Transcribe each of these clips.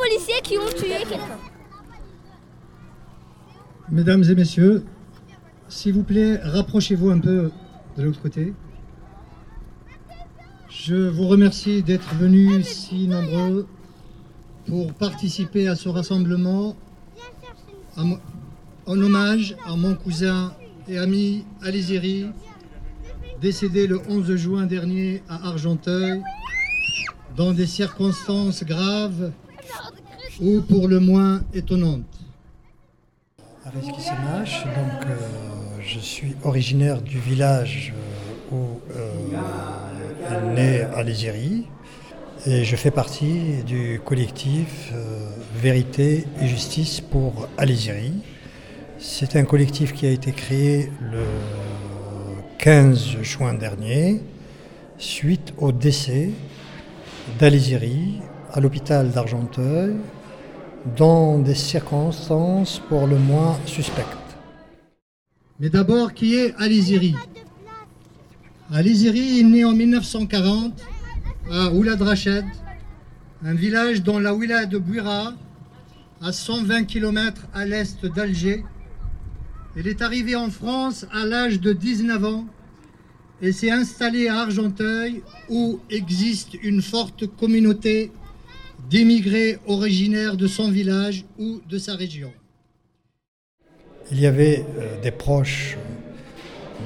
policiers qui ont tué quelqu'un. Mesdames et messieurs, s'il vous plaît, rapprochez-vous un peu de l'autre côté. Je vous remercie d'être venus si nombreux pour participer à ce rassemblement en hommage à mon cousin et ami Aliziri, décédé le 11 juin dernier à Argenteuil, dans des circonstances graves ou pour le moins Semache, donc euh, je suis originaire du village euh, où euh, est né Aliziri et je fais partie du collectif Vérité et Justice pour Aliziri. C'est un collectif qui a été créé le 15 juin dernier, suite au décès d'Aliziri à l'hôpital d'Argenteuil, dans des circonstances pour le moins suspectes. Mais d'abord, qui est Aliziri? Aliziri est né en 1940 à Oulad Rached, un village dans la wilaya de Bouira, à 120 km à l'est d'Alger, elle est arrivée en France à l'âge de 19 ans et s'est installée à Argenteuil où existe une forte communauté d'immigrés originaires de son village ou de sa région. Il y avait euh, des proches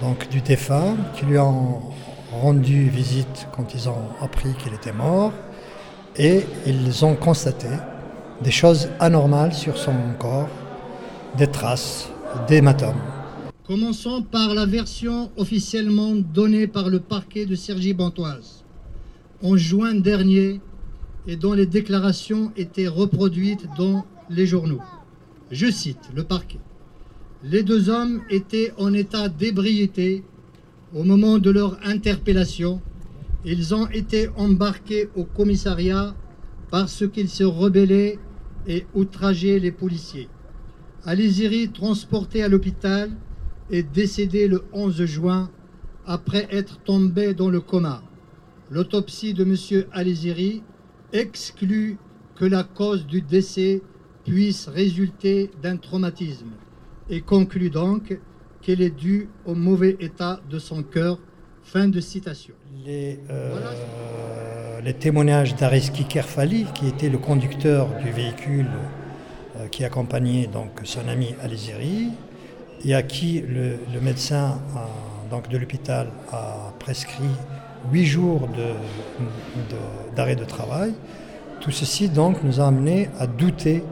donc, du défunt qui lui ont rendu visite quand ils ont appris qu'il était mort et ils ont constaté des choses anormales sur son corps, des traces d'hématome. Commençons par la version officiellement donnée par le parquet de Cergy-Bantoise en juin dernier et dont les déclarations étaient reproduites dans les journaux. Je cite le parquet. Les deux hommes étaient en état d'ébriété au moment de leur interpellation. Ils ont été embarqués au commissariat parce qu'ils se rebellaient et outrageaient les policiers. Aliziri, transporté à l'hôpital, est décédé le 11 juin après être tombé dans le coma. L'autopsie de M. Aliziri exclut que la cause du décès puisse résulter d'un traumatisme et conclut donc qu'elle est due au mauvais état de son cœur. Fin de citation. Les, euh, les témoignages d'Areski Kerfali, qui était le conducteur du véhicule euh, qui accompagnait donc son ami Aliziri et à qui le, médecin donc de l'hôpital a prescrit huit jours d'arrêt de, travail. Tout ceci donc nous a amené à douter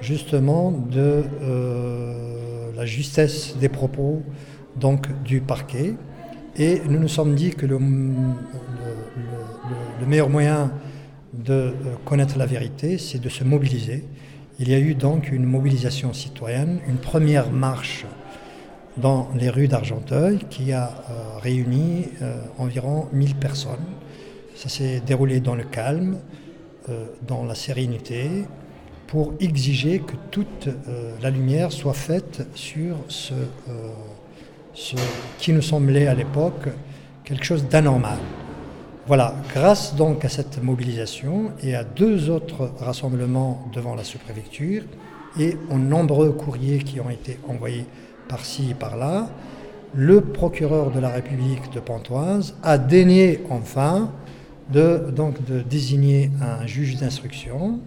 justement de euh, la justesse des propos donc du parquet et nous nous sommes dit que le, le meilleur moyen de euh, connaître la vérité, c'est de se mobiliser il y a eu donc une mobilisation citoyenne, une première marche dans les rues d'Argenteuil qui a euh, réuni euh, environ 1000 personnes. Ça s'est déroulé dans le calme, euh, dans la sérénité, pour exiger que toute la lumière soit faite sur ce, ce qui nous semblait à l'époque quelque chose d'anormal. Voilà, grâce donc à cette mobilisation et à deux autres rassemblements devant la sous-préfecture et aux nombreux courriers qui ont été envoyés par-ci et par-là, le procureur de la République de Pontoise a daigné enfin de, désigner un juge d'instruction,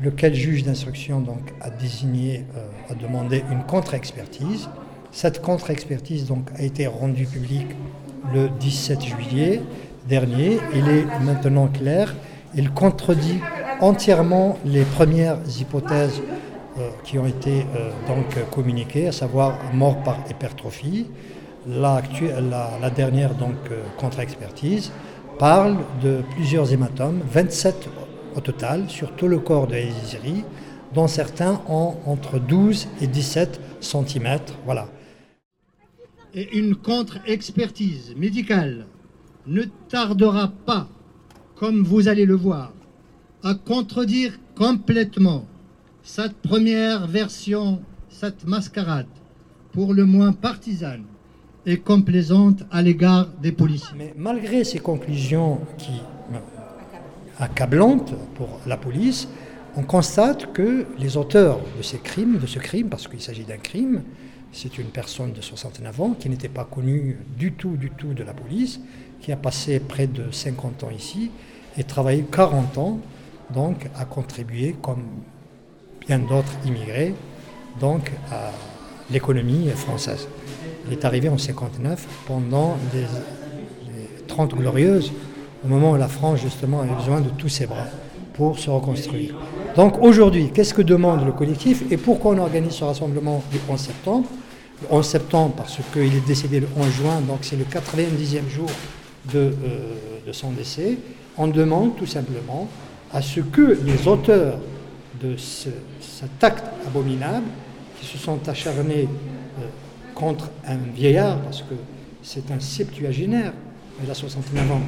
lequel juge d'instruction donc a désigné, euh, a demandé une contre-expertise. Cette contre-expertise donc a été rendue publique le 17 juillet dernier, il est maintenant clair, il contredit entièrement les premières hypothèses qui ont été euh, donc communiquées, à savoir mort par hypertrophie. La, la, dernière donc euh, contre-expertise parle de plusieurs hématomes, 27 au total sur tout le corps de Hésiri, dont certains ont entre 12 et 17 cm. Voilà. Et une contre-expertise médicale ne tardera pas, comme vous allez le voir, à contredire complètement cette première version, cette mascarade, pour le moins partisane et complaisante à l'égard des policiers. Mais malgré ces conclusions qui accablantes pour la police, on constate que les auteurs de ces crimes, de ce crime, parce qu'il s'agit d'un crime, c'est une personne de 69 ans qui n'était pas connue du tout, du tout de la police, qui a passé près de 50 ans ici et travaillé 40 ans, donc à contribuer, comme bien d'autres immigrés, donc à l'économie française. Il est arrivé en 59 pendant les, les 30 glorieuses, au moment où la France justement avait besoin de tous ses bras pour se reconstruire. Donc aujourd'hui, qu'est-ce que demande le collectif et pourquoi on organise ce rassemblement du 11 septembre? Le 11 septembre parce qu'il est décédé le 11 juin, donc c'est le 90e jour de, euh, de, son décès. On demande tout simplement à ce que les auteurs de ce, cet acte abominable, qui se sont acharnés euh, contre un vieillard, parce que c'est un septuagénaire, il a 69 ans,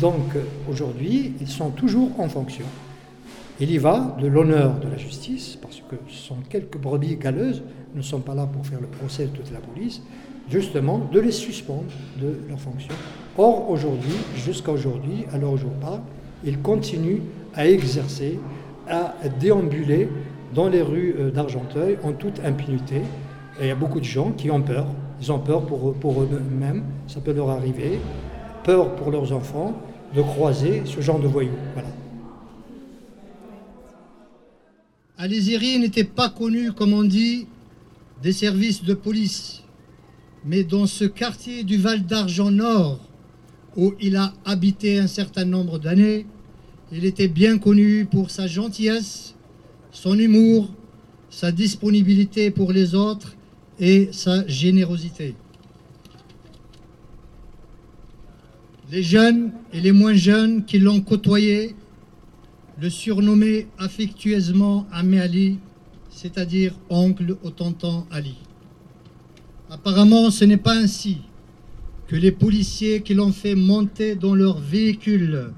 donc aujourd'hui, ils sont toujours en fonction. Il y va de l'honneur de la justice, parce que ce sont quelques brebis galeuses, ne sommes pas là pour faire le procès de toute la police, justement de les suspendre de leur fonction. Or, aujourd'hui, jusqu'à aujourd'hui, à l'heure où je parle, ils continuent à exercer, à déambuler dans les rues euh, d'Argenteuil en toute impunité. Et il y a beaucoup de gens qui ont peur. Ils ont peur pour, eux-mêmes, ça peut leur arriver, peur pour leurs enfants de croiser ce genre de voyous. Voilà. Alésiry n'était pas connu, comme on dit, des services de police, mais dans ce quartier du Val d'Argent Nord, où il a habité un certain nombre d'années, il était bien connu pour sa gentillesse, son humour, sa disponibilité pour les autres et sa générosité. Les jeunes et les moins jeunes qui l'ont côtoyé le surnommer affectueusement Amé Ali, c'est-à-dire oncle au tonton Ali. Apparemment, ce n'est pas ainsi que les policiers qui l'ont fait monter dans leur véhicule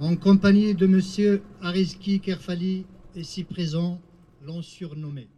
en compagnie de M. Ariski Kerfali, ici présent, l'ont surnommé.